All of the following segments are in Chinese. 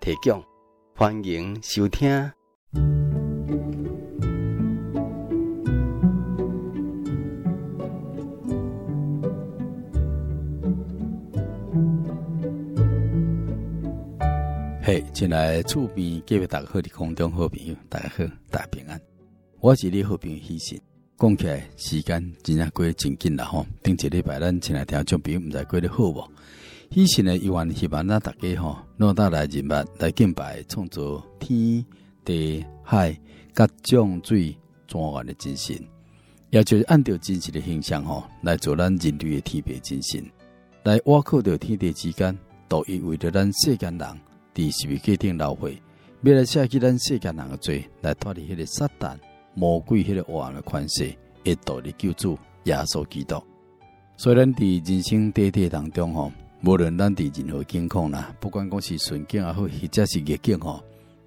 提供，欢迎收听。嘿，进来厝边各位大家好，的空中好朋友，大家好，大家平安。我是你好朋友希信。讲起来，时间真正过真紧啦吼。顶一礼拜咱前来听众朋友，唔知过得好无？以前呢，一万希望咱大家吼，若大来人物来敬拜，创造天地海各种水泉源的精神，也就是按照真实的形象吼来做咱人类的天别精神，来挖靠着天地之间，独一为着咱世间人，伫是为决定老会，未来下去咱世间人的罪，来脱离迄个撒旦魔鬼迄个黑暗的权势，会独立救主耶稣基督。虽然伫人生短短当中吼。无论咱伫任何境况啦，不管讲是顺境也好，或者是逆境吼，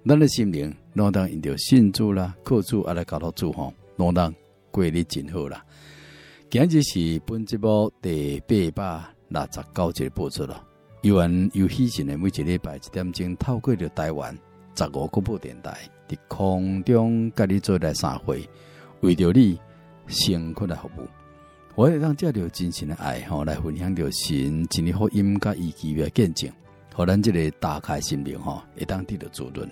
咱的心灵拢当因着信主啦、靠主啊来交托主吼，拢当过得真好啦。今日是本节目第八百六十九集播出了。有缘有喜讯的每一礼拜一点钟，透过着台湾十五广播电台伫空中甲你做来三会，为着你辛苦来服务。我会让借着真心的爱吼来分享着神真理福音甲伊奇妙见证，互咱这个打开心灵吼，会当得到滋润。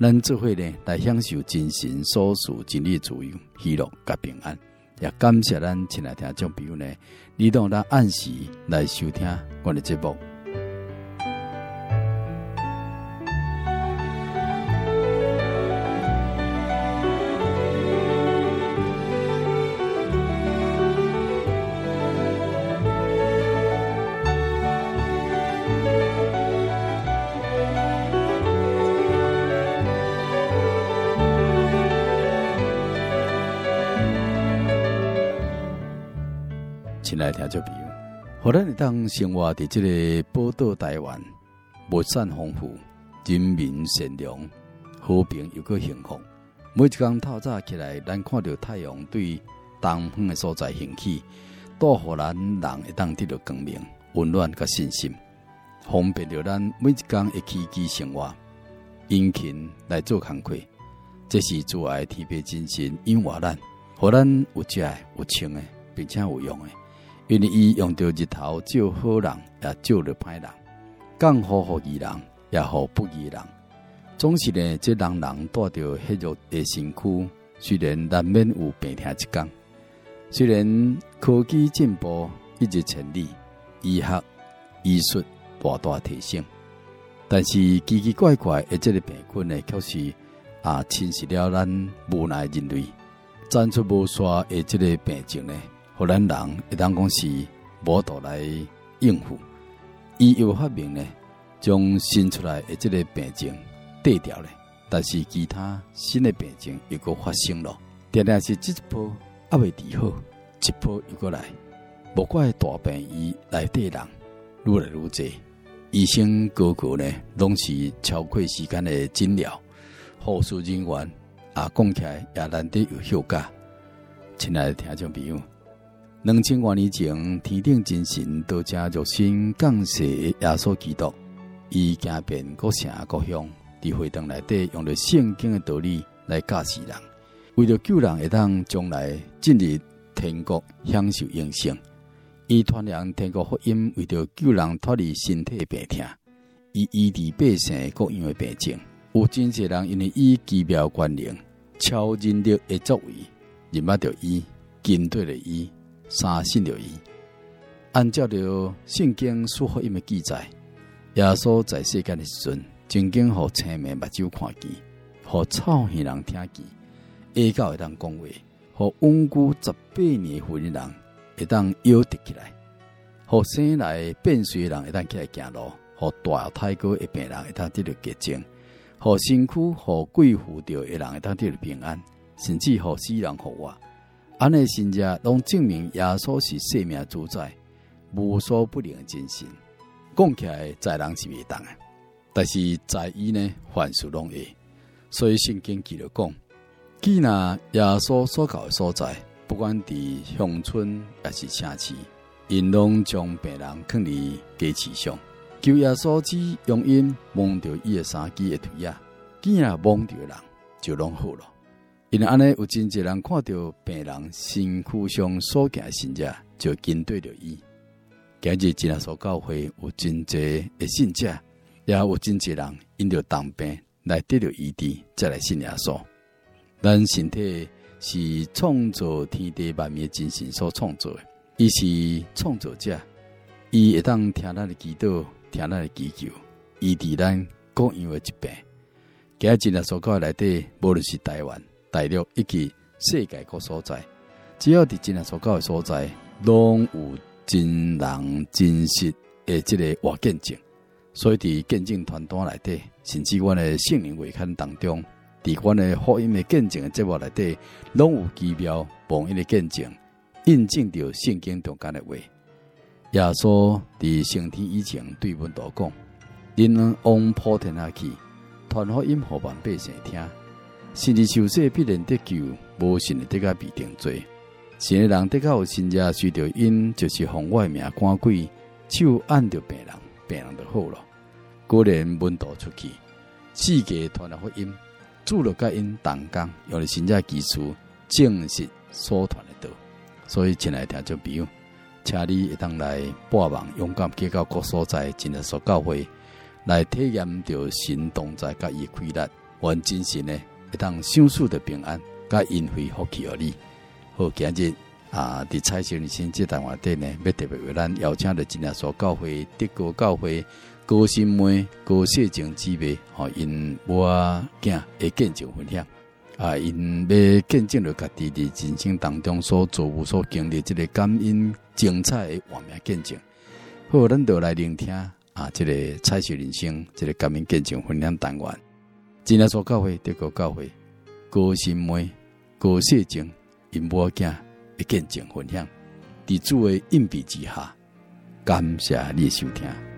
咱这会呢来享受真神所属真理自由、喜乐甲平安。也感谢咱前来听众朋友呢，你当咱按时来收听我的节目。来听这比喻，后来你当生活在这个宝岛台湾，物产丰富，人民善良，和平又个幸福。每一天透早起来，咱看到太阳对东方的所在升起，都互咱人会当得到光明、温暖甲信心，方便着咱每一天的起居生活，殷勤来做工课。这是主爱天父真神引我咱，互咱有食有穿的，并且有用的。因为伊用着日头照好人，也照着歹人；降雨予义人，也予不义人。总是呢，这人人带着血肉的身躯，虽然难免有病痛一天，虽然科技进步一日千里，医学医术大大提升，但是奇奇怪怪的这个病菌呢，却是啊侵蚀了咱无奈人类，长出无煞的这个病症呢。互咱人会当讲是无度来应付，伊有发明呢，将新出来的这个病症对掉了，但是其他新的病症又搁发生了，定定是这一波还未治好，一波又过来，无怪大病医来对人愈来愈济，医生个个呢拢是超过时间的诊疗，护士人员啊讲起来也难得有效果，亲爱的听众朋友。两千多年前，天顶真神道成肉身降世耶稣基督，伊行遍各城各乡，伫会堂内底用着圣经的道理来教示人，为了救人会当将来进入天国享受永生，伊传扬天国福音，为着救人脱离身体病痛，伊医治百姓各样的病症。有真侪人因为伊奇妙权能、超人力的作为，认捌着伊，跟对了伊，三信了伊。按照着圣经书福音的记载，耶稣在世间的时阵，曾经互青盲目睭看见，互草耳人听见，下口会当讲话，互稳固十八年妇人人会当摇得起来，互生来变衰人会当起来行路，互大胎哥的病人会当得到洁净。互身躯互鬼附着的人会当得到平安，甚至互死人复活。安尼信者拢证明耶稣是生命主宰，无所不能的真神。讲起来在人是未当的，但是在伊呢，凡事拢会。所以圣经记录讲，既然耶稣所到的所在，不管伫乡村还是城市，因拢将病人放伫街市上。求耶稣只用因摸着伊的衫子的腿啊，既然摸着人就拢好了。因安尼有真侪人看到病人身躯上所见的神者，就跟对着伊。今日真耶稣教会有真侪的信者，也有真侪人因着当病来得着医治，再来信耶稣。咱身体是创造天地万物的真神所创造的，伊是创造者，伊会当听咱的祈祷。听咱的祈求，医治咱各样的疾病。今日真耶稣教会内底，无论是台湾、大陆以及世界各所在，只要伫真人所教会所在，拢有真人真实的这个活见证。所以伫见证团队内底，甚至阮的圣灵会刊当中，伫阮的福音的见证的节目内底，拢有奇妙榜样的见证，印证着圣经中间的话。耶稣伫升天以前对门徒讲：“恁往普天下去，传福音互万百姓听。信而受洗必然得救，无信的得个必定罪。信的人得个有信者，随着因就是奉我名赶鬼，手按着病人，病人就好了。果然门徒出去，世界传了福音，主了甲因同工，用了信者技术证实所传的道。所以，亲爱听众朋友。”请你一当来播网，勇敢去到各所在，真耶稣教会来体验着神同在，甲伊快乐，完真神呢，一当享受的平安，甲因会福气而你。好，今日啊，伫彩星人生这单话题呢，要特别为咱邀请的真耶稣教会德国教会高新妹高世静姊妹，和因我囝会见证分享。啊！因要见证着家己伫人生当中所做无所经历，这个感恩精彩的画面见证。好，咱就来聆听啊！这个彩雪人生，这个感恩见证分享单元。真耶稣教会得个教会高心梅高谢静因我囝的见证分享，伫主的荫庇之下，感谢你收听。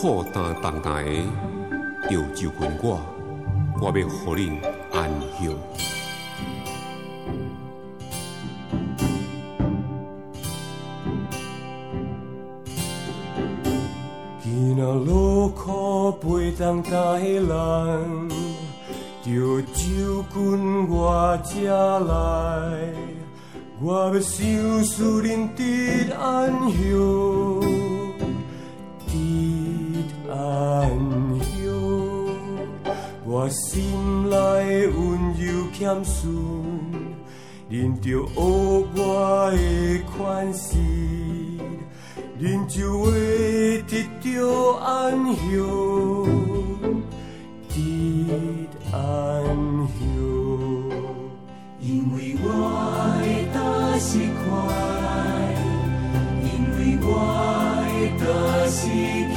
苦担重担的，就就近我，我要互恁安息。囡仔劳苦背重担的人，就就近我这来。我要享受恁的安息，我心内温柔谦逊，恁就学我的款式，恁就会得到安息，的安详。因为我。是快，因为我的担是轻，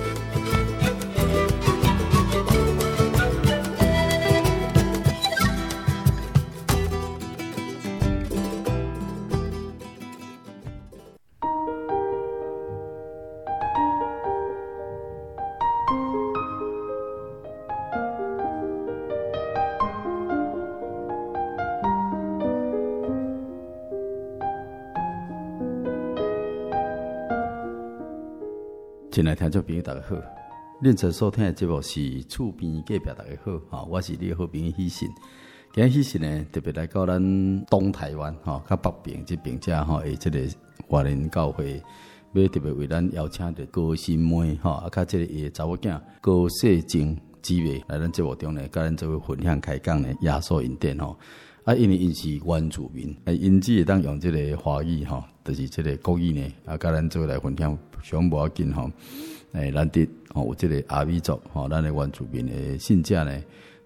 进来听众朋友，大家好。恁在收听的节目是厝边隔壁，大家好。哈，我是你的好朋友喜信。今日喜信呢，特别来到咱东台湾哈，较北边这边遮哈，诶，这个华人教会，要特别为咱邀请的高新妹哈，啊，较这个伊查某囝高世静姊妹来咱节目中呢，甲咱做分享开讲呢，亚索引电吼。啊，因为因是原住民，啊，因只会当用即个华语吼，就是即个国语呢，啊，甲咱做来分享。上无要紧吼，诶，咱伫吼有即个阿美族吼，咱的原住民的信者呢，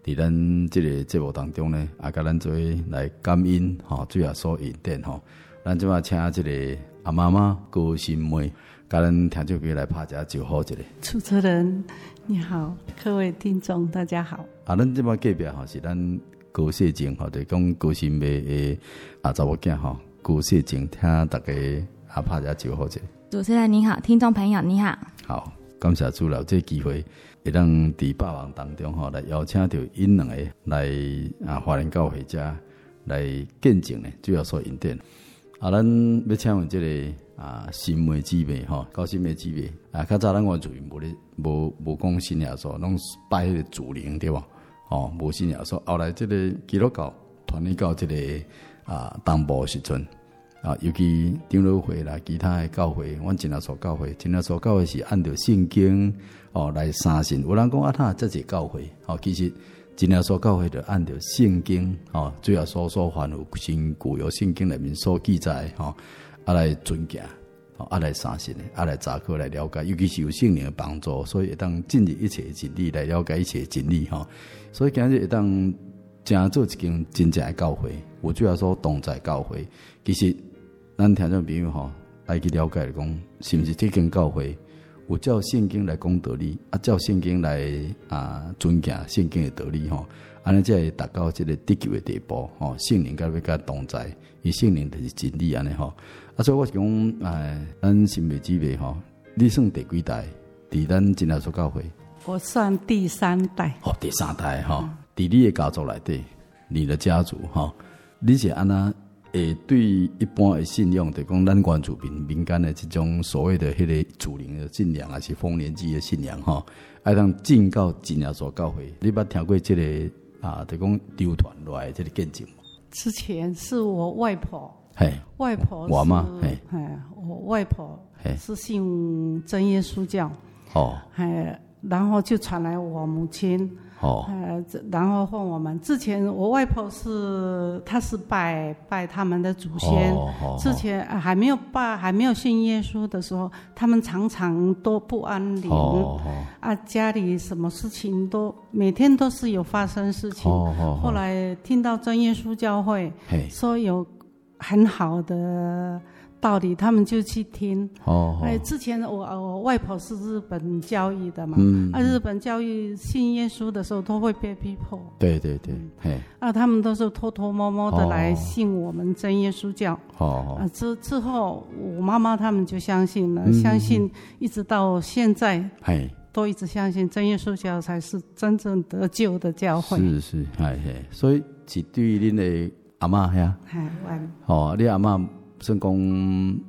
伫咱即个节目当中呢，啊，甲咱做来感恩吼，主要所引点吼，咱即马请即个阿妈妈高心妹，甲咱听众朋友来拍一下招呼一个。主持人你好，各位听众大家好。啊，咱即马隔壁吼是咱高世静吼，就讲高心妹诶啊查某囝吼，高世静听大家啊拍一下招呼者。主持人你好，听众朋友你好，好，感谢主了这个机会，会当伫百忙当中吼来邀请到因两个来啊华人教会家来见证呢，主要说因点啊，咱要请问这个啊新妹姊妹吼，高新妹姊妹啊，较早咱原住民无咧无无讲新耶稣，拢拜迄个主灵对吧？哦，无信耶稣，后来这个基督教传入到这个啊东部时阵。啊，尤其长老会啦，其他的教会，阮真耶稣教会，真耶稣教会是按照圣经哦来三信。有人讲啊，他这是教会，哦，其实真耶稣教会着按照圣经哦，主要所说凡有新旧有圣经里面所记载，吼，啊来尊敬，啊来相信的，啊来查考来了解，尤其是有圣灵的帮助，所以会当进入一切诶真理来了解一切诶真理，吼。所以今日会当正做一间真正的教会，有主要说同在教会，其实。咱听众朋友吼，爱去了解讲，是毋是这间教会有照圣经来讲道理，啊，照圣经来啊尊敬圣经的道理吼，安尼才会达到这个得救的地步吼，圣灵甲要甲同在，伊圣灵就是真理安尼吼。啊，所以我是讲，哎，咱新北姊妹吼，你算第几代？伫咱真耶稣教会，我算第三代。哦，第三代吼，伫你的家族内底，你的家族吼，你是安那？诶，对一般的信仰，就讲咱关注民民间的这种所谓的迄个祖灵的信仰，还是丰年祭的信仰，吼，爱当进到真耶所教会，你捌听过这个啊？就讲流传来即个见证。之前是我外婆，嘿，外婆我妈，嘿，我外婆是信真耶稣教，哦，嘿，然后就传来我母亲。哦，呃，然后问我们之前，我外婆是，她是拜拜他们的祖先。哦哦、之前还没有拜，还没有信耶稣的时候，他们常常都不安宁。哦哦、啊，家里什么事情都每天都是有发生事情。哦哦、后来听到真耶稣教会说有很好的。道理，他们就去听。哦，哎，之前我我外婆是日本教育的嘛，嗯，啊，日本教育信耶稣的时候都会被逼迫。对对对，嘿，啊，他们都是偷偷摸摸的来信我们真耶稣教。哦，啊，之之后我妈妈他们就相信了，相信一直到现在，嘿，都一直相信真耶稣教才是真正得救的教会。是是，哎嘿，所以是对于恁的阿嬷呀，哎，哦，你阿嬷。算讲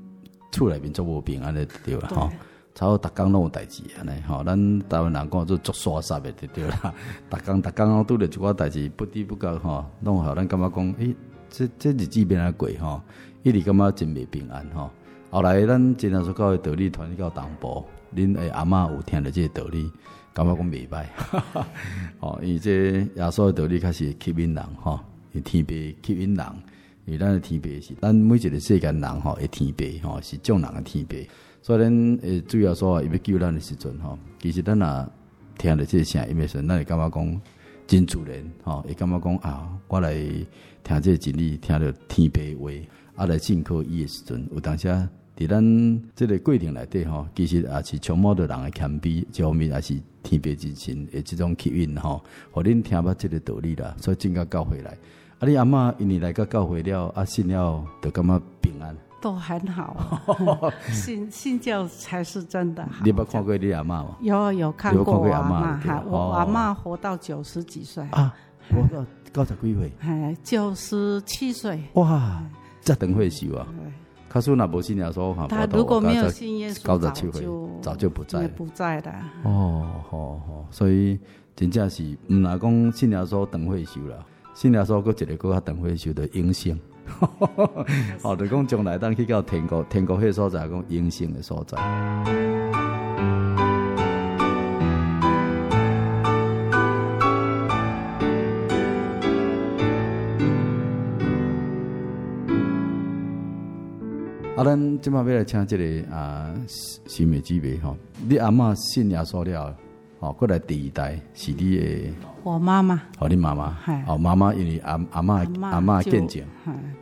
厝内面做无平安尼对啦吼，差不多逐工拢有代志安尼吼，咱台湾人讲做做刷煞的对对啦，逐工逐工拢拄着一寡代志，不知不觉吼，拢互咱感觉讲，诶、欸，这这日子变啊过吼，一直感觉真袂平安吼。后来咱真耶稣教会道理传到东部，恁诶阿嬷有听着即个道理，感觉讲袂歹，吼，伊这耶稣的道理开始吸引人吼，伊天父吸引人。因为咱的天父是咱每一个世间人吼，的天父吼是众人的天父，所以咱诶主要说伊要救咱的时阵吼，其实咱也听着这个声音的时阵，咱会感觉讲真自然吼，会感觉讲啊，我来听这个真理，听着天父话，啊来信靠伊的时阵，有当时伫咱这个过程内底吼，其实也是充满着人的谦卑，一方面也是天父之心的这种吸引吼，互恁听捌这个道理啦，所以真个教回来。啊！你阿嬷因为来个教会了，啊信了，就感觉平安，都很好。信信教才是真的好。你有看过你阿嬷吗？有有看过我阿嬷，我阿嬷活到九十几岁啊，活到九十几岁，哎，九十七岁。哇，这等会死啊！他说那不信耶稣哈，他如果没有信耶稣，九十七岁早就不在，不在的。哦，好好，所以真正是唔拿讲信耶稣等会死了。信耶稣，搁一个搁较长会受到影响，哦，就讲将来当去到天国，天国迄个所在讲永生的所在。啊，咱今麦要来请这个啊，新美姊妹吼，你阿嬷信耶稣了，哦，过来第二代是你的。我妈妈，哦，你妈妈，哦，妈妈因为阿阿妈阿妈见证，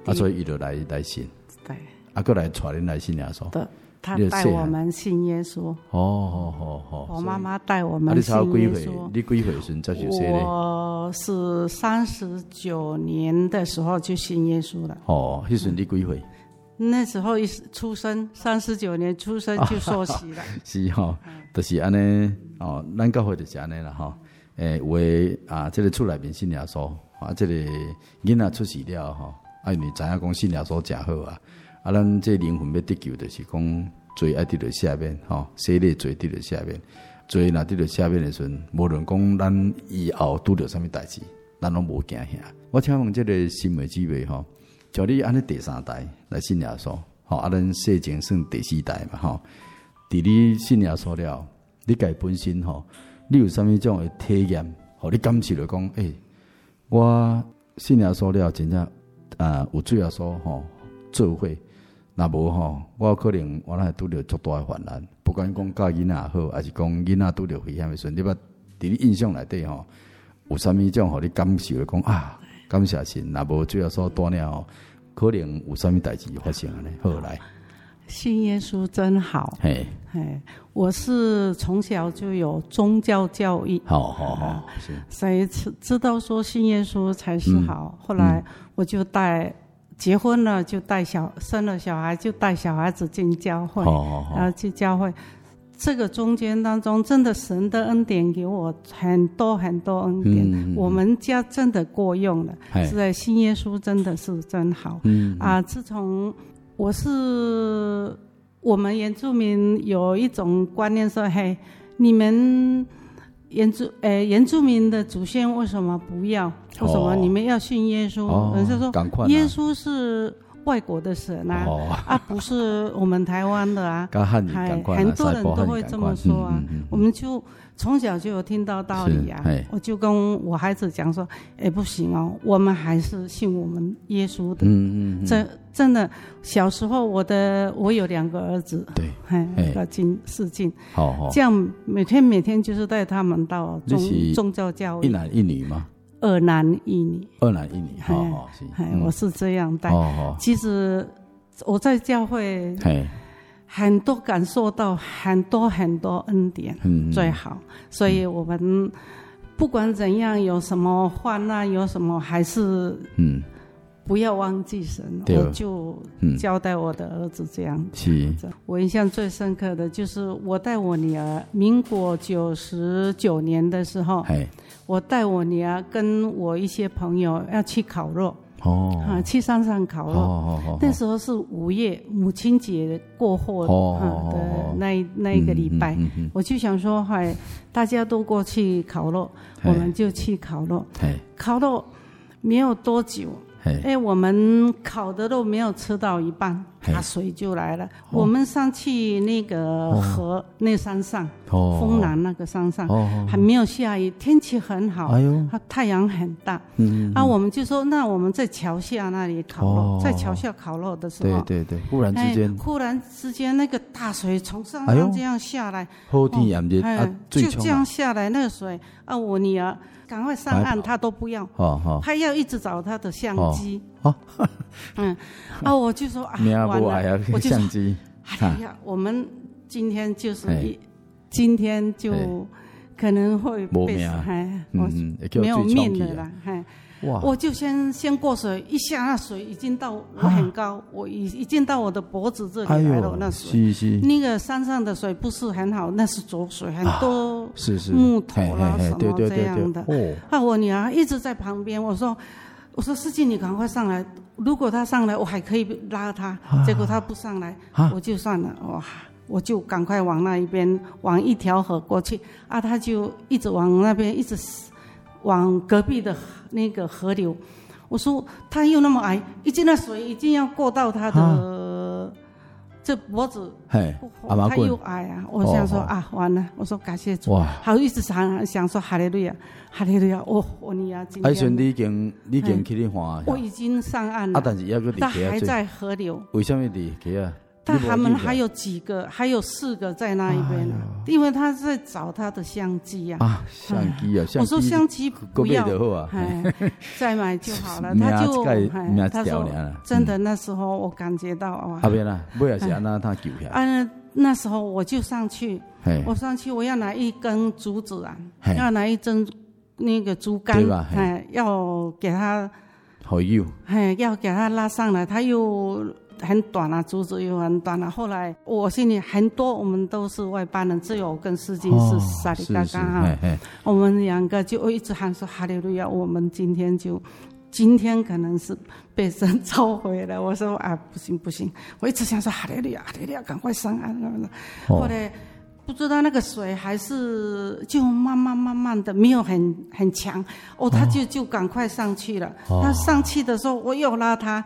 啊，所以伊就来来信，对，啊，过来带恁来信耶稣，对，他带我们信耶稣，哦，好好好，我妈妈带我们信耶稣，你几岁时才就信呢？我是三十九年的时候就信耶稣了，哦，迄时你几岁？那时候一出生，三十九年出生就受洗了，是哈，就是安尼，哦，咱教会就是安尼了哈。诶、欸，有诶啊，这个厝内面信耶稣啊，这个囡仔出世了吼，啊，因为知影讲信耶稣诚好啊，啊，咱这灵魂要得救，就是讲罪爱得到赦免吼，洗礼罪得到赦免，罪若得到赦免的时阵，无论讲咱以后拄着啥物代志，咱拢无惊吓。我请问这个新美姊妹吼，叫你安尼第三代来信耶稣，吼，啊，咱世前算第四代嘛吼，伫你信耶稣了，你家本身吼。你有啥物种诶体验？互你感受着讲，诶、欸，我信耶稣了，真正啊有主耶稣吼做伙，若无吼，我可能我若拄着足大诶患难。不管讲教囡仔也好，还是讲囡仔拄着危险诶时阵，你捌伫你印象内底吼，有啥物种互你感受着讲啊？感谢神，若无主耶稣带领吼，可能有啥物代志发生呢？后来信耶稣真好，嘿，嘿，我是从小就有宗教教育，好好好，是，所以知知道说信耶稣才是好。后来我就带结婚了，就带小生了小孩，就带小孩子进教会，然后去教会。这个中间当中，真的神的恩典给我很多很多恩典，嗯、我们家真的过用了。是在信耶稣真的是真好。嗯。啊，自从我是我们原住民有一种观念说，嘿，你们原住诶原住民的祖先为什么不要？为什么你们要信耶稣？人家、哦、说耶稣是。外国的神啊，啊，不是我们台湾的啊，还很多人都会这么说啊。我们就从小就有听到道理啊，我就跟我孩子讲说，哎，不行哦，我们还是信我们耶稣的。嗯嗯，真真的，小时候我的我有两个儿子，对，要进四进，好，这样每天每天就是带他们到宗宗教教育，一男一女吗？二男一女，二男一女，好好，我是这样带。其实我在教会，很多感受到很多很多恩典，最好。所以我们不管怎样，有什么患难，有什么还是嗯。不要忘记神，我就交代我的儿子这样子。我印象最深刻的就是我带我女儿，民国九十九年的时候，我带我女儿跟我一些朋友要去烤肉，哦，啊，去山上烤肉。那时候是五月母亲节过后的那那一个礼拜，我就想说，嗨，大家都过去烤肉，我们就去烤肉。烤肉没有多久。哎，我们烤的肉没有吃到一半，大水就来了。我们上去那个河那山上，丰南那个山上，还没有下雨，天气很好，它太阳很大。嗯啊，我们就说，那我们在桥下那里烤肉，在桥下烤肉的时候，对对对，忽然之间，忽然之间那个大水从山上这样下来，好天就这样下来那个水啊，我女儿。赶快上岸，他都不要，他要一直找他的相机。嗯，啊，我就说啊，我就相机。哎呀，我们今天就是一，今天就可能会被还没有命的了，还。我就先先过水，一下那水已经到我很高，我已已经到我的脖子这里来了。那水，那个山上的水不是很好，那是浊水，很多木头啦什么这样的。啊，我女儿一直在旁边，我说我说司机你赶快上来，如果他上来我还可以拉他，结果他不上来，我就算了，哇，我就赶快往那一边往一条河过去，啊，他就一直往那边一直。往隔壁的那个河流，我说他又那么矮，一进那水一定要过到他的这脖子，嘿，他又矮啊！我想说啊，完了！我说感谢主，哇，好意思想想说哈利路亚，哈利路亚！哦，我你啊，今天，你已经你已经去的话，我已经上岸了，但是他还在河流，为什么离开啊？但他们还有几个，还有四个在那一边呢，因为他在找他的相机呀。啊，相机啊，我说相机不要，再买就好了。他就他说真的，那时候我感觉到哇。啦？不要紧，那他救下。啊，那时候我就上去，我上去我要拿一根竹子啊，要拿一根那个竹竿，哎，要给他，好用，哎，要给他拉上来，他又。很短啊，竹子又很短啊。后来我心里很多，我们都是外邦人，只有我跟司机是沙里嘎嘎哈。我们两个就一直喊说哈利路亚。我们今天就今天可能是被神召回了。我说啊，不行不行，我一直想说哈利路亚，哈利路亚，赶快上岸。后来不知道那个水还是就慢慢慢慢的没有很很强哦，他就就赶快上去了。他上去的时候，我又拉他。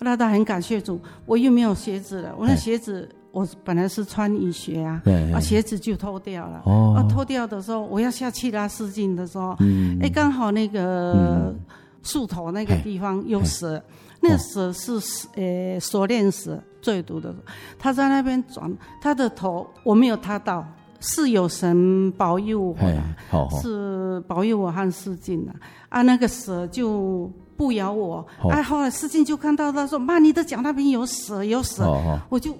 那他很感谢主，我又没有鞋子了。我那鞋子，我本来是穿雨鞋啊，啊鞋子就脱掉了。啊脱掉的时候，我要下去拉丝巾的时候，哎刚好那个树头那个地方有蛇，那个蛇是呃锁链蛇，最毒的。他在那边转，他的头我没有踏到，是有神保佑我，是保佑我和世进的啊，那个蛇就不咬我。哎，后来世进就看到他说：“妈，你的脚那边有蛇，有蛇。”我就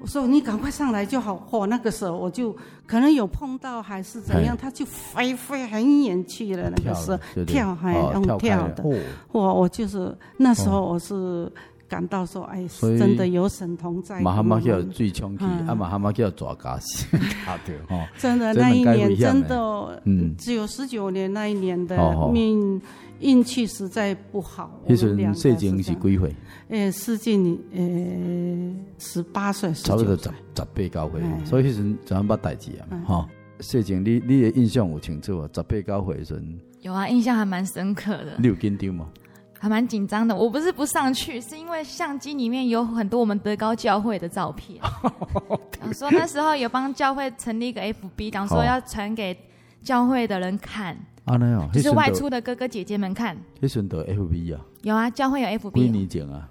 我说：“你赶快上来就好。”嚯，那个蛇我就可能有碰到还是怎样，它就飞飞很远去了。那个蛇跳还用跳的，我我就是那时候我是。感到说，哎，真的有神同在。马哈马叫最穷气，啊马哈马叫抓嘎死，真的那一年真的，嗯，只有十九年那一年的命运气实在不好。那时候世进是几岁？诶，世进诶十八岁，差不多十十八九岁，所以那时候怎样把代志啊？哈，世进，你你的印象有清楚啊？十八九岁时阵有啊，印象还蛮深刻的。你有紧张吗？还蛮紧张的，我不是不上去，是因为相机里面有很多我们德高教会的照片。讲说那时候有帮教会成立一个 FB，讲说要传给教会的人看。啊，那样就是外出的哥哥姐姐们看。那时候 FB 啊？有啊，教会有 FB。几年前啊？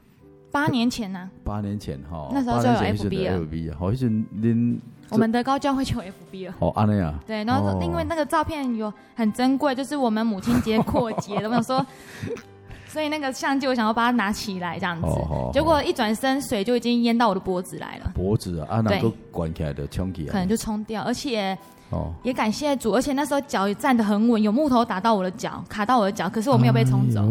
八年前呢？八年前哈。那时候就有 FB 了。FB 啊，好像恁我们德高教会就有 FB 了。哦，安那样。对，然后因为那个照片有很珍贵，就是我们母亲节过节的，我想说。所以那个相机，我想要把它拿起来这样子，结果一转身，水就已经淹到我的脖子来了。脖子啊，啊，那个关起来的冲起啊，可能就冲掉。而且，哦，也感谢主，而且那时候脚也站得很稳，有木头打到我的脚，卡到我的脚，可是我没有被冲走，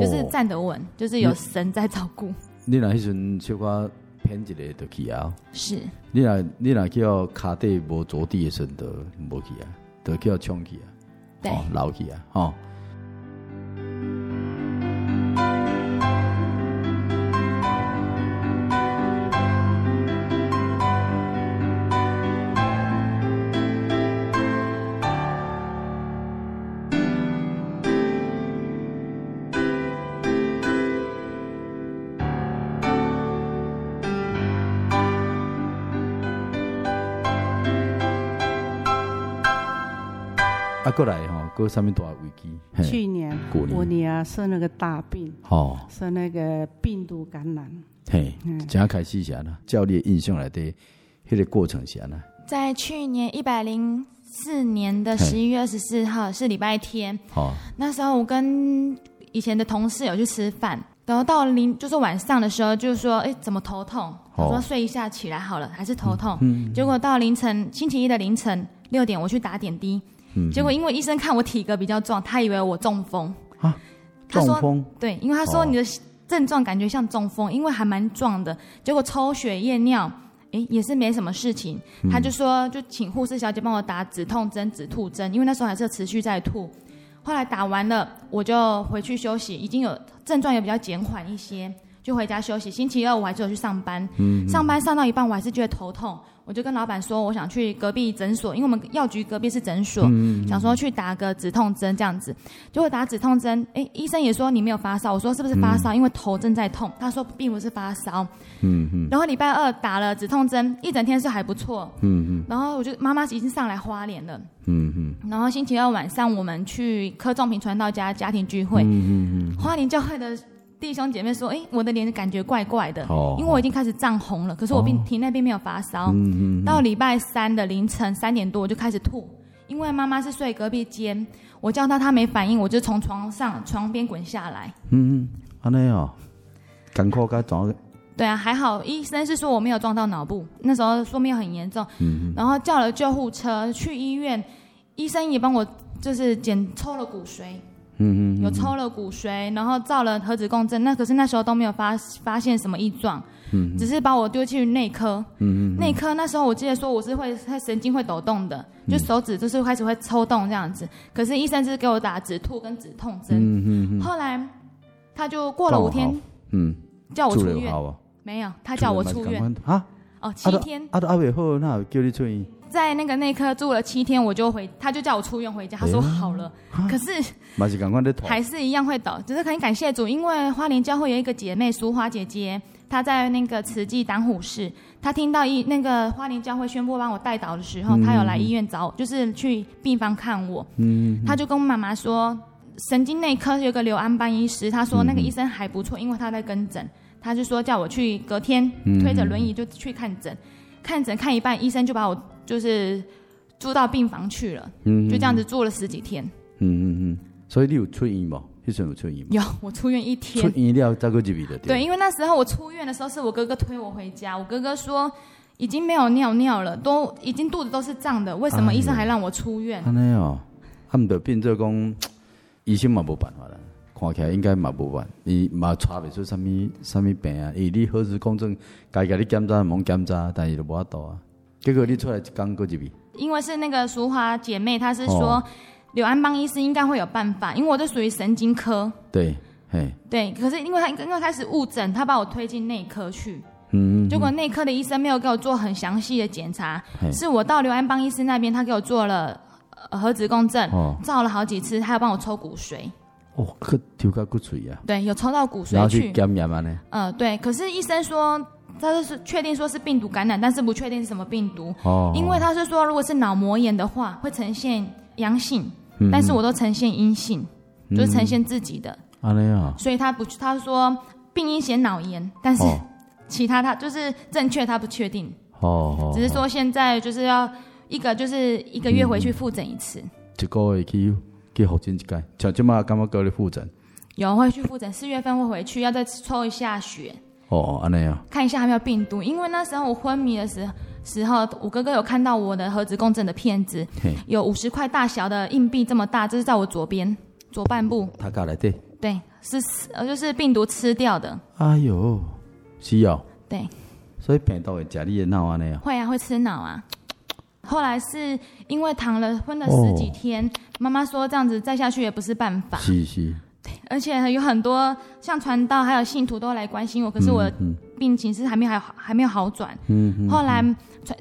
就是站得稳，就是有神在照顾。你那时阵小可偏一个就去啊？是。你那你那叫卡地无着地的时阵，无去啊，就叫冲去啊，对，老去啊，哦。过来哈，过上面多少危机？去年我女儿生了个大病，哦，生那个病毒感染。嘿，怎样开始一下呢？教练印象来的，那个过程下呢？在去年一百零四年的十一月二十四号是礼拜天，哦，那时候我跟以前的同事有去吃饭，然后到临就是晚上的时候，就是说，哎，怎么头痛？我说睡一下起来好了，还是头痛。嗯，结果到凌晨星期一的凌晨六点，我去打点滴。结果因为医生看我体格比较壮，他以为我中风。啊，中风？对，因为他说你的症状感觉像中风，因为还蛮壮的。结果抽血验尿，诶，也是没什么事情。他就说，就请护士小姐帮我打止痛针、止吐针，因为那时候还是持续在吐。后来打完了，我就回去休息，已经有症状也比较减缓一些，就回家休息。星期二我还是有去上班，上班上到一半我还是觉得头痛。我就跟老板说，我想去隔壁诊所，因为我们药局隔壁是诊所，嗯、想说去打个止痛针这样子。结果打止痛针，哎，医生也说你没有发烧。我说是不是发烧？嗯、因为头正在痛。他说并不是发烧。嗯嗯。然后礼拜二打了止痛针，一整天是还不错。嗯嗯。然后我就妈妈已经上来花莲了。嗯嗯。然后星期二晚上我们去柯仲平传道家家庭聚会。嗯嗯嗯。花莲教会的。弟兄姐妹说：“哎，我的脸感觉怪怪的，因为我已经开始涨红了。可是我并体内并没有发烧。到礼拜三的凌晨三点多，我就开始吐。因为妈妈是睡隔壁间，我叫她，她没反应，我就从床上床边滚下来。嗯嗯，安尼哦，赶快该找。对啊，还好医生是说我没有撞到脑部，那时候说没有很严重。嗯，然后叫了救护车去医院，医生也帮我就是检抽了骨髓。”嗯嗯，有抽了骨髓，然后照了核磁共振，那可是那时候都没有发发现什么异状，嗯，只是把我丢去内科，嗯嗯，内科那时候我记得说我是会他神经会抖动的，就手指就是开始会抽动这样子，可是医生是给我打止吐跟止痛针，嗯嗯，后来他就过了五天，嗯，叫我出院，没有，他叫我出院。啊，哦，七天，阿阿伟后那叫你出院。在那个内科住了七天，我就回，他就叫我出院回家。他说好了，可是还是一样会倒。只是很感谢主，因为花莲教会有一个姐妹淑华姐姐，她在那个慈济当护士，她听到一那个花莲教会宣布帮我代祷的时候，她有来医院找我，就是去病房看我。嗯，她就跟我妈妈说，神经内科有个刘安班医师，她说那个医生还不错，因为他在跟诊，她就说叫我去隔天推着轮椅就去看诊。看诊看一半，医生就把我就是住到病房去了，嗯，就这样子住了十几天。嗯嗯嗯，所以你有出院吗？那时候有出院吗？有，我出院一天。出院了，再过几笔的。对，因为那时候我出院的时候，是我哥哥推我回家。我哥哥说已经没有尿尿了，都已经肚子都是胀的，为什么医生还让我出院？他，那哦，他们的病这讲，医生嘛没办法了，看起来应该嘛没办法，你嘛查不出什么什么病啊？伊你核磁共振，该给你检查冇检查，但是都无法度啊。结果你出来刚过几笔？因为是那个淑华姐妹，她是说。哦柳安邦医师应该会有办法，因为我这属于神经科。对，嘿。对，可是因为他因为开始误诊，他把我推进内科去。嗯，嗯。结果内科的医生没有给我做很详细的检查，是我到刘安邦医师那边，他给我做了核磁共振，哦、照了好几次，他要帮我抽骨髓。哦，可抽到骨髓啊？对，有抽到骨髓去。然后去检验嘛呢？嗯，对。可是医生说，他是确定说是病毒感染，但是不确定是什么病毒。哦。因为他是说，如果是脑膜炎的话，会呈现阳性。但是我都呈现阴性，嗯、就是呈现自己的。啊那样、所以他不，他说病因写脑炎，但是其他他就是正确，他不确定。哦，只是说现在就是要一个就是一个月回去复诊一次。一个月去去复诊一届，像这么干嘛搞你复诊？有会去复诊，四月份会回去，要再抽一下血。哦，安尼啊。看一下还没有病毒，因为那时候我昏迷的时。时候，我哥哥有看到我的核磁共振的片子，有五十块大小的硬币这么大，这是在我左边左半部。他搞来对？对，是呃，就是病毒吃掉的。哎呦，是哦。对。所以病毒会吃你的脑安尼啊？会啊，会吃脑啊。后来是因为躺了昏了十几天，妈妈说这样子再下去也不是办法。是是。而且有很多像传道还有信徒都来关心我，可是我病情是还没还还没有好转。嗯嗯。后来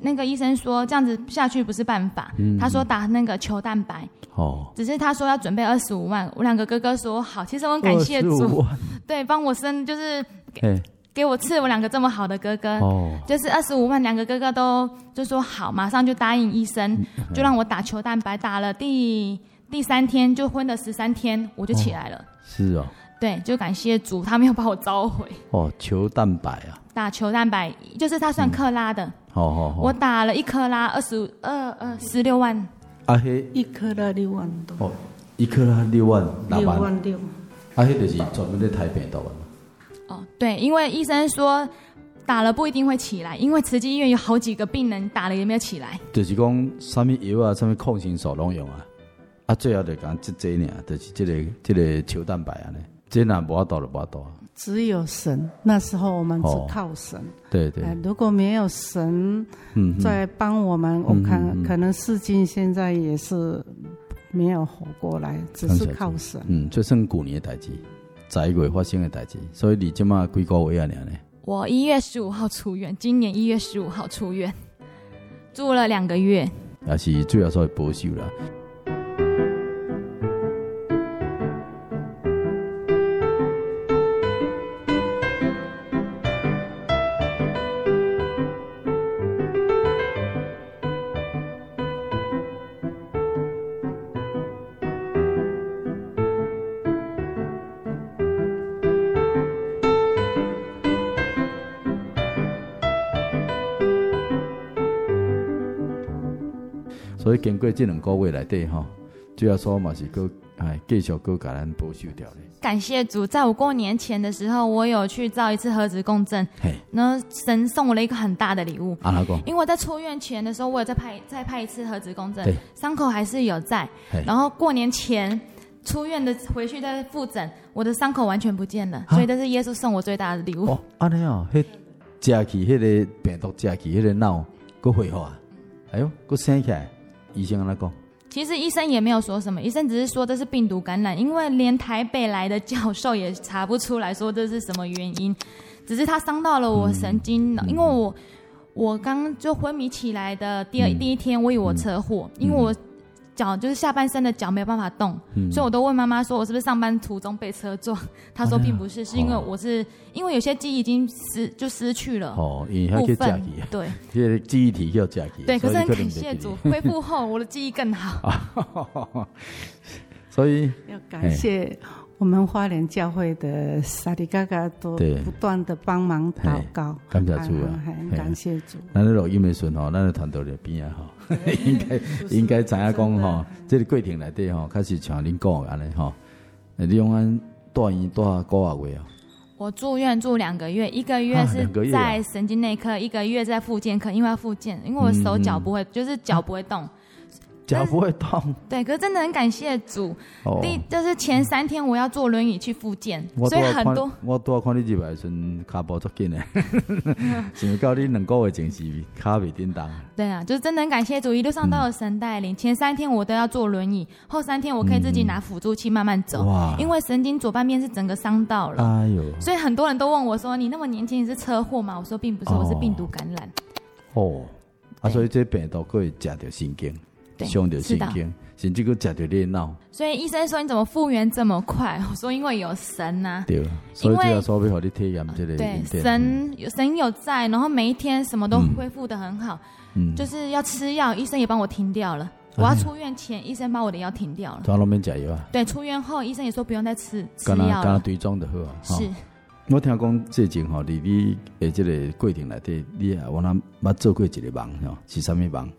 那个医生说这样子下去不是办法，他说打那个球蛋白。哦。只是他说要准备二十五万，我两个哥哥说好，其实我很感谢主，对，帮我生就是给给我赐我两个这么好的哥哥。哦。就是二十五万，两个哥哥都就说好，马上就答应医生，就让我打球蛋白，打了第第三天就昏了十三天，我就起来了。是哦，对，就感谢主，他没有把我召回。哦，球蛋白啊，打球蛋白就是他算克拉的。好好好，我打了一克拉二十五二二十六万。啊嘿，一克拉六万多。哦，一克拉六万，六万六。啊嘿，就是专门在台北的。哦，对，因为医生说打了不一定会起来，因为慈济医院有好几个病人打了也没有起来。就是讲什么药啊，什么抗生素拢用啊。啊，最后就讲这这呢，就是这个这个球蛋白啊呢，这哪不到了不到。只有神，那时候我们只靠神。哦、对对、呃。如果没有神在帮我们，嗯、我看、嗯、可能世金现在也是没有活过来，只是靠神。嗯，就剩古年的代志，十一月发生的代志，所以你即马几个月啊？呢？我一月十五号出院，今年一月十五号出院，住了两个月。也是主要说保守了。所以经过这两个月来对哈，主要说嘛是哥哎继续哥给咱保守掉的。感谢主，在我过年前的时候，我有去照一次核磁共振，嘿，然后神送我了一个很大的礼物。啊，哪个？因为我在出院前的时候，我有再拍再拍一次核磁共振，对，伤口还是有在。然后过年前出院的回去再复诊，我的伤口完全不见了，所以这是耶稣送我最大的礼物。哦，啊那样，嘿，加起那个病毒，假期那个脑，够恢复啊！哎呦，够生起来。医生跟他讲，其实医生也没有说什么，医生只是说这是病毒感染，因为连台北来的教授也查不出来说这是什么原因，只是他伤到了我神经，嗯、因为我我刚就昏迷起来的第二、嗯、第一天，我以为我车祸，嗯、因为我。脚就是下半身的脚没有办法动，嗯、所以我都问妈妈说：“我是不是上班途中被车撞？”她说：“并不是，是因为我是、哦、因为有些记忆已经失就失去了哦，部分对，这个记忆体要加起。对，可是很感谢主，恢复后我的记忆更好。所以所以要感谢我们花莲教会的沙里嘎嘎都不断的帮忙祷告，感谢主啊，感谢主。那那录音没顺吼，那个团队的边啊哈，应该应该知影讲吼，这个过程内底吼，开始像恁讲安尼吼，你用安住院住几个月啊？我住院住两个月，一个月是在神经内科，一个月在复健科，因为要复健，因为我手脚不会，就是脚不会动。脚不会痛，对，可是真的很感谢主。第就是前三天我要坐轮椅去复健，所以很多我多看你入来时卡步足紧的，想到你两个月前是卡未叮当。对啊，就是真的很感谢主，一路上都有神带领。前三天我都要坐轮椅，后三天我可以自己拿辅助器慢慢走。哇！因为神经左半边是整个伤到了，哎呦！所以很多人都问我说：“你那么年轻，你是车祸吗？”我说：“并不是，我是病毒感染。”哦，啊，所以这病毒可以夹着神经。伤着神经，甚至个食着热闹。所以医生说，你怎么复原这么快？我说因为有神呐、啊。对，所以就要说俾你体验这个。对，神有神有在，然后每一天什么都恢复的很好。嗯，就是要吃药，医生也帮我停掉了。我要出院前，医生把我的药停掉了。抓那边加油啊！对，出院后医生也说不用再吃吃药了。对装的好啊。是。我听讲最近吼，你你诶，这个过程内底，你啊，我那捌做过一个梦吼，是啥物梦？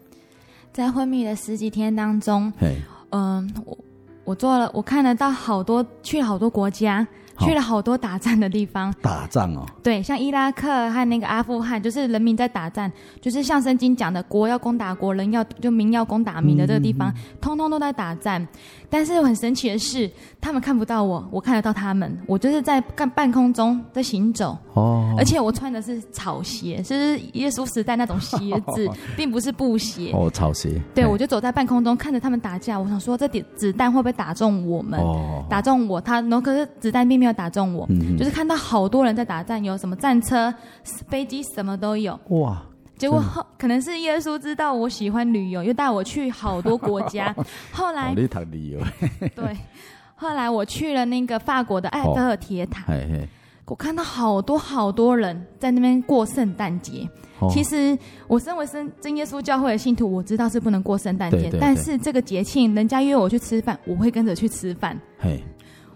在昏迷的十几天当中，嗯，我我做了，我看得到好多，去了好多国家。去了好多打仗的地方，打仗哦，对，像伊拉克和那个阿富汗，就是人民在打仗，就是像圣经讲的，国要攻打国，人要就民要攻打民的这个地方，嗯、通通都在打仗。但是很神奇的是，他们看不到我，我看得到他们。我就是在看半空中在行走，哦，而且我穿的是草鞋，是耶稣时代那种鞋子，并不是布鞋。哦，草鞋。对，我就走在半空中看着他们打架，我想说这点子弹会不会打中我们？哦，打中我，他，然后可是子弹并没有。打中我，嗯、就是看到好多人在打仗，有什么战车、飞机，什么都有。哇！结果后可能是耶稣知道我喜欢旅游，又带我去好多国家。后来，哦、你谈旅游？对。后来我去了那个法国的埃菲尔铁塔，哦、我看到好多好多人在那边过圣诞节。哦、其实我身为真真耶稣教会的信徒，我知道是不能过圣诞节，但是这个节庆，人家约我去吃饭，我会跟着去吃饭。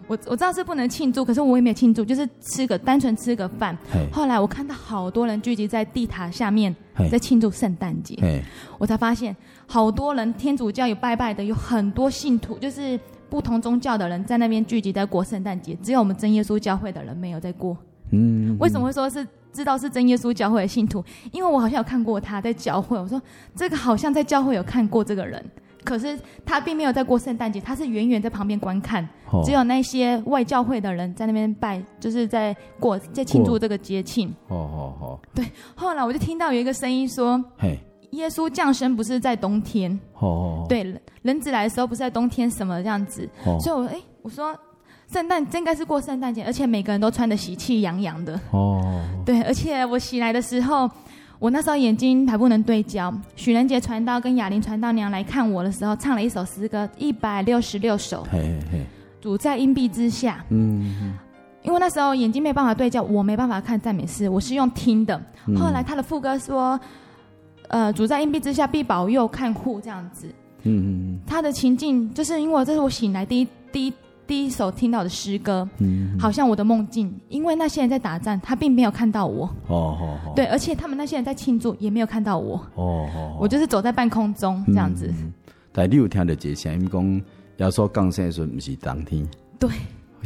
我我知道是不能庆祝，可是我也没有庆祝，就是吃个单纯吃个饭。嘿。后来我看到好多人聚集在地塔下面，在庆祝圣诞节，我才发现好多人天主教有拜拜的，有很多信徒，就是不同宗教的人在那边聚集在过圣诞节，只有我们真耶稣教会的人没有在过。嗯，为什么会说是知道是真耶稣教会的信徒？因为我好像有看过他在教会，我说这个好像在教会有看过这个人。可是他并没有在过圣诞节，他是远远在旁边观看，哦、只有那些外教会的人在那边拜，就是在过在庆祝这个节庆。哦哦哦，对。后来我就听到有一个声音说：“嘿，耶稣降生不是在冬天。哦”哦对，人子来的时候不是在冬天，什么这样子？哦、所以我，我哎，我说圣诞应该是过圣诞节，而且每个人都穿的喜气洋洋的。哦，对，而且我醒来的时候。我那时候眼睛还不能对焦，许仁杰传道跟雅玲传道娘来看我的时候，唱了一首诗歌，一百六十六首。嘿主在阴蔽之下。嗯哼，因为那时候眼睛没办法对焦，我没办法看赞美诗，我是用听的。嗯、后来他的副歌说：“呃，主在荫庇之下，必保佑看护。”这样子。嗯嗯，他的情境就是因为这是我醒来第一第一。第一首听到的诗歌，嗯，好像我的梦境，因为那些人在打仗，他并没有看到我。哦哦哦。对，而且他们那些人在庆祝，也没有看到我。哦哦。我就是走在半空中这样子。但你有听到这声音讲，耶稣降生的时候不是当天。对。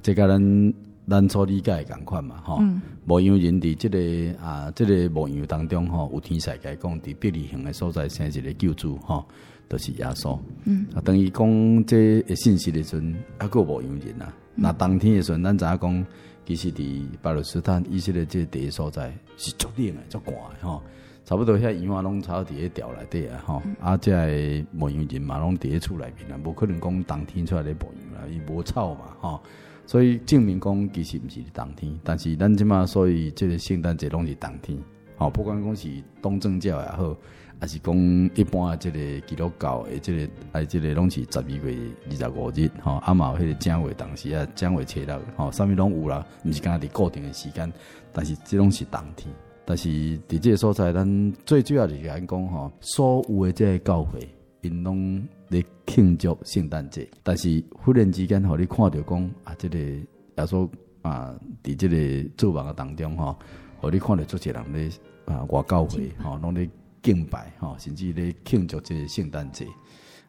这个人咱所理解的同款嘛，哈。嗯。牧羊人伫这个啊，这个牧羊当中，吼，有天使伊讲，伫伯利恒的所在生一个救助吼。都是耶稣，嗯，啊，等于讲这个信息的时阵，还佫无羊人啊。那当天的时阵，咱知影讲，其实伫巴勒斯坦以色列这第一所在是足冷的、足寒的吼。差不多遐羊啊，拢草伫咧吊内底啊，吼。啊，这牧羊人嘛，拢伫咧厝内面啊，无可能讲冬天出来咧牧羊啦，伊无草嘛，吼。所以证明讲，其实毋是当天，但是咱即马所以即个圣诞节拢是当天，吼，不管讲是东正教也好。还是讲一般啊，这个基督教诶，即个哎，这个拢是十二月二十五日，吼，啊嘛有迄个正月当时啊，正月初六，吼，啥物拢有啦，毋是讲伫固定诶时间，但是即拢是当天。但是伫这个所在，咱最主要就是讲讲吼，所有诶即个教会，因拢来庆祝圣诞节，但是忽然之间，互，你看到讲啊，这个耶稣啊，伫即个做梦的当中，吼，互你看到足侪人咧啊，外教会吼，拢咧敬拜，吼，甚至咧庆祝即个圣诞节，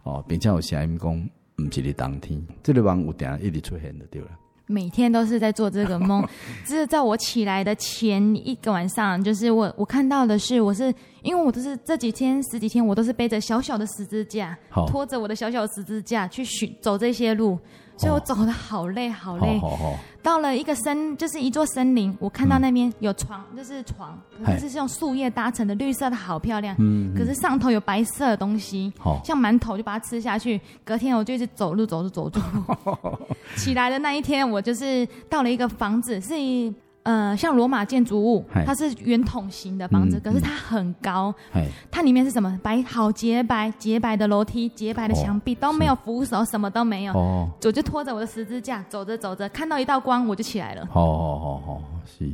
吼，并且有声音讲，毋是咧当天，这个梦有定一直出现着，对了。每天都是在做这个梦，就是在我起来的前一个晚上，就是我我看到的是，我是因为我都是这几天十几天，我都是背着小小的十字架，拖着我的小小十字架去寻走这些路。所以我走的好累，好累。好好好，到了一个森，就是一座森林，我看到那边有床，嗯、就是床，可是是用树叶搭成的，绿色的，好漂亮。嗯，可是上头有白色的东西，好像馒头，就把它吃下去。隔天我就一直走路，走路，走路。起来的那一天，我就是到了一个房子，是一。呃，像罗马建筑物，它是圆筒形的房子，嗯、可是它很高。嗯、它里面是什么？白，好洁白，洁白的楼梯，洁白的墙壁，哦、都没有扶手，什么都没有。哦，我就拖着我的十字架走着走着，看到一道光，我就起来了。好好好好，是，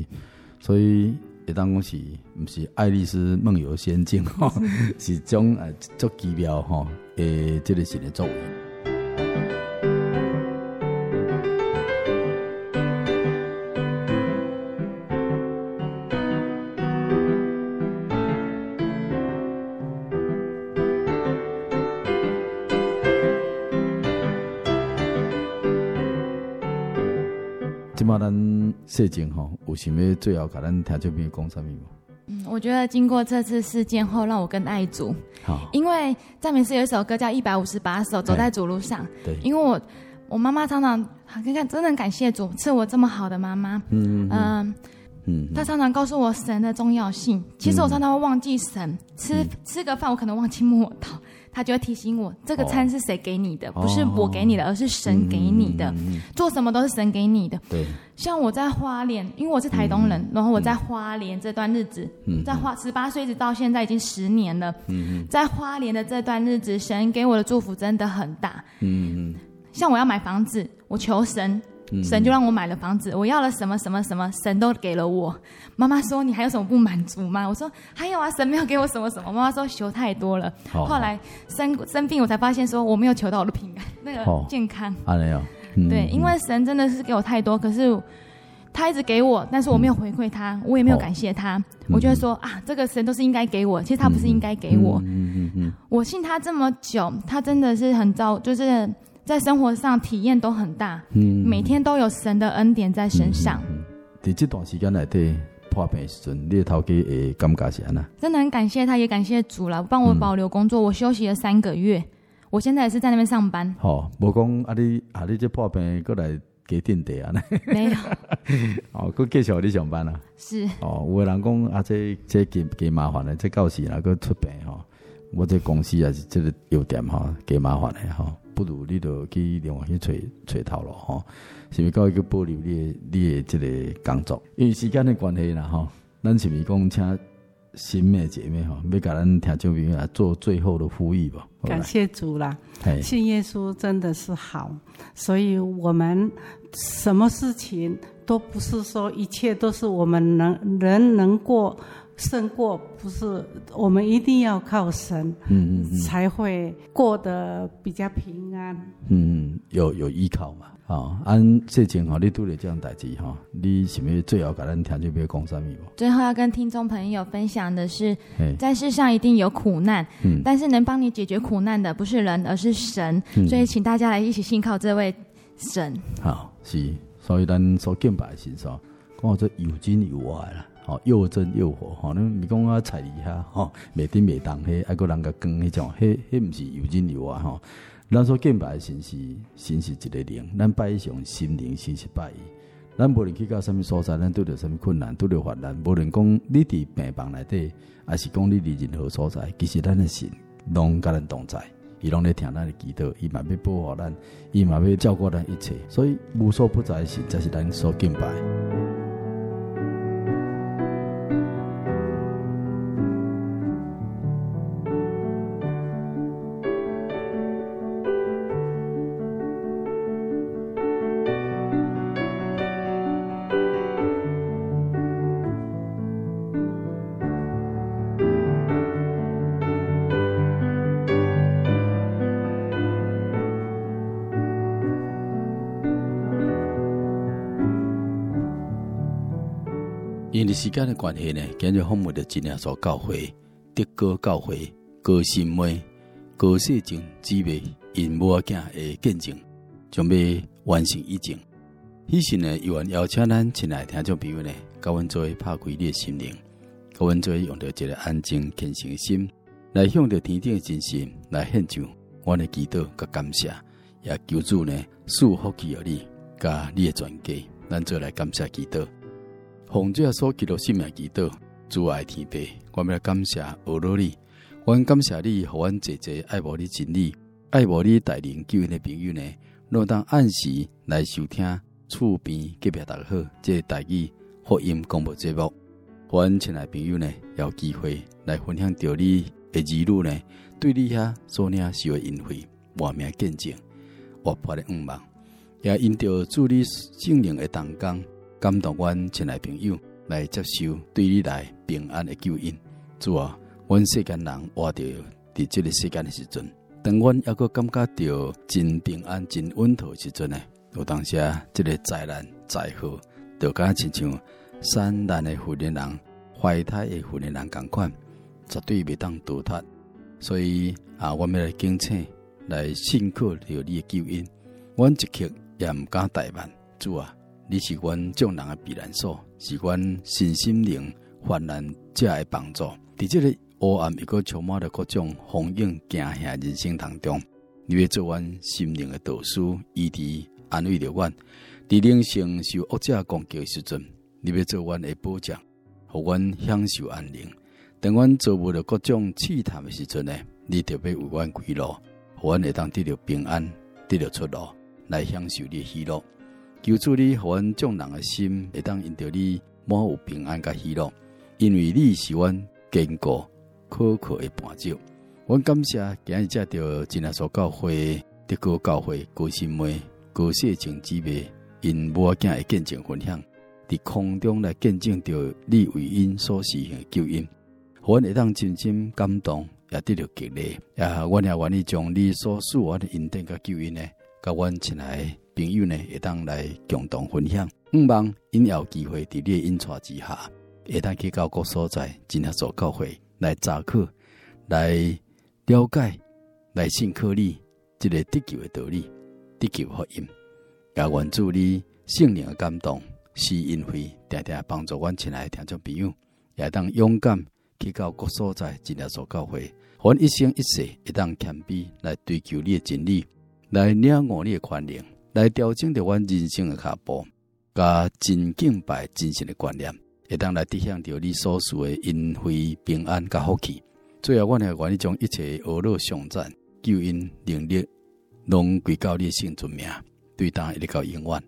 所以一当恭喜，不是爱丽丝梦游仙境，是种呃足奇妙哈，诶，这个是的作为。事情吼，有想要最后甲咱听这边讲什么？嗯，我觉得经过这次事件后，让我更爱主。好，因为赞美诗有一首歌叫《一百五十八首走在主路上》。对，因为我我妈妈常常，看看真的很感谢主赐我这么好的妈妈。嗯嗯嗯，她常常告诉我神的重要性。其实我常常会忘记神，吃、嗯、吃个饭我可能忘记默祷。他就会提醒我，这个餐是谁给你的？哦、不是我给你的，而是神给你的。嗯、做什么都是神给你的。对，像我在花莲，因为我是台东人，嗯、然后我在花莲这段日子，嗯、在花十八岁一直到现在已经十年了。嗯、在花莲的这段日子，神给我的祝福真的很大。嗯、像我要买房子，我求神。神就让我买了房子，我要了什么什么什么，神都给了我。妈妈说：“你还有什么不满足吗？”我说：“还有啊，神没有给我什么什么。”妈妈说：“求太多了。好”后来生生病，我才发现说我没有求到我的平安，那个健康。啊，没有。对，因为神真的是给我太多，可是他一直给我，但是我没有回馈他，我也没有感谢他。我就会说啊，这个神都是应该给我，其实他不是应该给我。嗯嗯嗯。我信他这么久，他真的是很糟，就是。在生活上体验都很大，嗯，每天都有神的恩典在身上。在这段时间内底破病时，你的头家会感觉是安怎？真的很感谢他，也感谢主了，帮我保留工作。我休息了三个月，我现在也是在那边上班。好，无讲啊你啊你这破病过来给垫底啊？没有。哦，佮继续你上班啊？是。哦，有个人讲啊，这这给给麻烦的，这到时那个出病哈，我这公司也是这个有点哈，给麻烦的哈。不如你就去另外去找找头路吼，是咪搞一个保留你的你的这个工作？因为时间的关系啦吼，咱是咪讲请新妹姐妹吼，要甲咱听众朋友来做最后的呼吁吧？感谢主啦，信耶稣真的是好，所以我们什么事情都不是说一切都是我们能人能过。胜过不是，我们一定要靠神，嗯嗯，才会过得比较平安。嗯，有有依靠嘛？啊，按最近哈，你拄了这样代志哈，你是不是最后跟咱听就别讲什么？最后要跟听众朋友分享的是，在世上一定有苦难，嗯，但是能帮你解决苦难的不是人，而是神。所以，请大家来一起信靠这位神。好，是，所以咱所敬拜的神说，讲这有真有爱啦。吼，又真又活，吼！你咪讲啊，菜里哈，吼，每丁每当，嘿，爱个人个羹，迄种，迄迄毋是有真有啊，吼。咱说敬拜神是神是一个灵，咱拜上心灵神是拜伊。咱无论去到什么所在，咱拄着什么困难，拄着患难，无论讲你伫病房内底，还是讲你伫任何所在，其实咱的神拢甲咱同在，伊拢咧听咱的祈祷，伊嘛要保护咱，伊嘛要照顾咱一切。所以无所不在的神，才是咱所敬拜。间的关系呢，今日访问的真耶稣教会、德高教会、高新妹、高世静姊妹因母仔囝的见证，准备完成以前。以前呢，有缘邀请咱亲爱听众朋友呢，甲阮做拍开你的心灵，甲阮做用着一个安静虔诚的心，来向着天顶的真神来献上阮的祈祷甲感谢，也求主呢赐福气予你，甲你的全家，咱做来感谢祈祷。奉主耶稣基督圣名祈祷，主爱天父，我们来感谢俄罗你，我们感谢你，和阮姐姐爱慕你真理，爱慕你带领救恩的朋友呢，若当按时来收听，厝边隔壁大家好，这个台语福音广播节目，和阮亲爱朋友呢，有机会来分享着你的儿女呢，对你遐所领受的恩惠，活命见证，活泼的愿望，也因着主你圣灵的动工。感动阮亲爱朋友来接受对你来平安的救恩。主啊，阮世间人活着伫这个世间的时阵，当阮抑搁感觉到真平安、真稳妥的时阵呢，有当时啊，这个灾难灾祸，就敢亲像山难的妇人人、怀胎的妇人人共款，绝对袂当逃脱。所以啊，我们来敬请来信靠着你的救恩，阮一刻也毋敢怠慢。主啊！你是阮众人的避难所，是阮身心灵患难者的帮助。伫这个黑暗一个充满了各种风影惊吓人生当中，你要做阮心灵的导师，以及安慰着阮。伫人生受恶者攻击的时阵，你要做阮的保障，互阮享受安宁。当阮遭遇了各种试探的时阵呢，你特别为阮开路，互阮会当得到平安，得到出路，来享受你的喜乐。求主你，互阮众人的心会当因着你满有平安甲喜乐，因为你是阮坚固可靠的绊脚。阮感谢今日才着真耶稣教会、德高教会、高新妹、高世静姊妹因母仔囝的见证分享，伫空中来见证着你为因所实行的救恩，互阮会当真心感动，也得到激励。也阮也愿意将你所赐我的恩典甲救恩呢，甲阮亲爱。朋友呢，会当来共同分享。希望因有机会伫你引带之下，会当去到各所在，真耶稣教会来查考、来了解、来信靠你，这个得救诶道理、得救福音。也愿主你圣灵诶感动，施恩惠，定定帮助阮亲爱的听众朋友，也当勇敢去到各所在，真耶稣教会，阮一生一世会当谦卑来追求你诶真理，来领悟你诶宽容。来调整着阮人生的脚步，甲真敬拜真神的观念，会当来体现着你所属的恩惠平安甲福气。最后，阮也愿意将一切恶乐赏赞救恩能力，拢归到你圣尊名，对当一直到永远。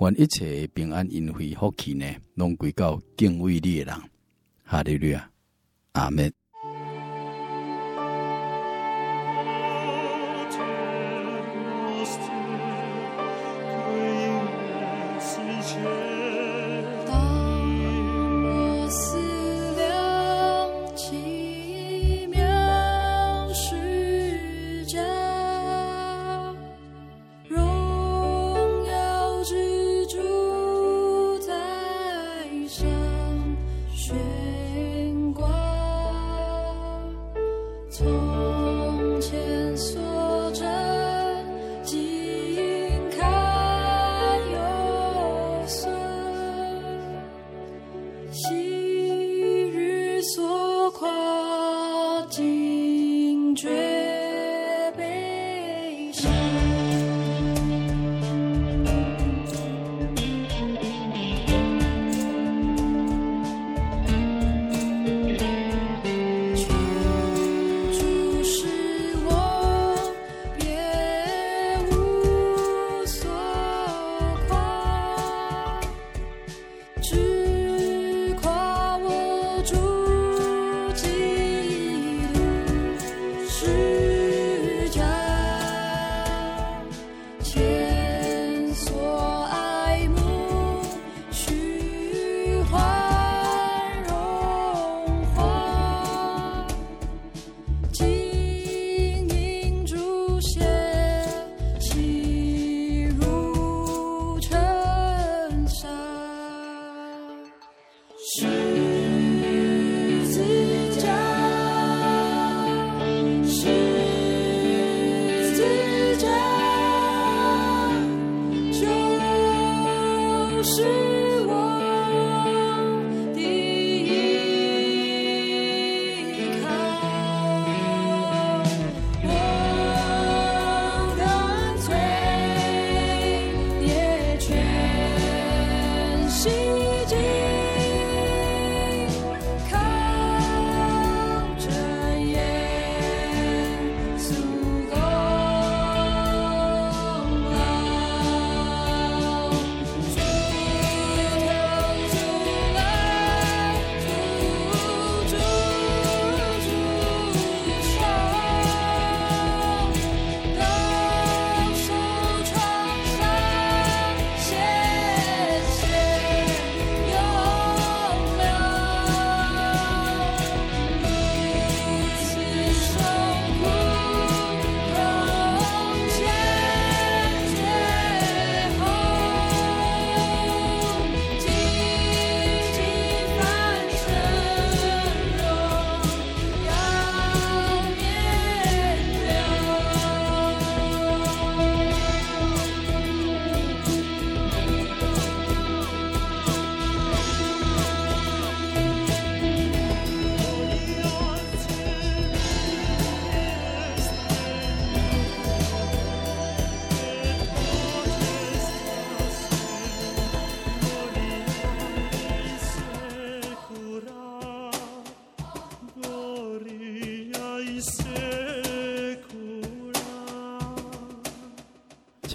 愿一切平安恩惠福气呢，拢归到敬畏你的人。哈利路亚，阿门。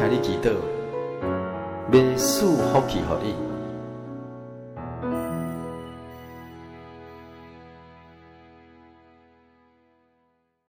听你祈祷，要赐福气给你。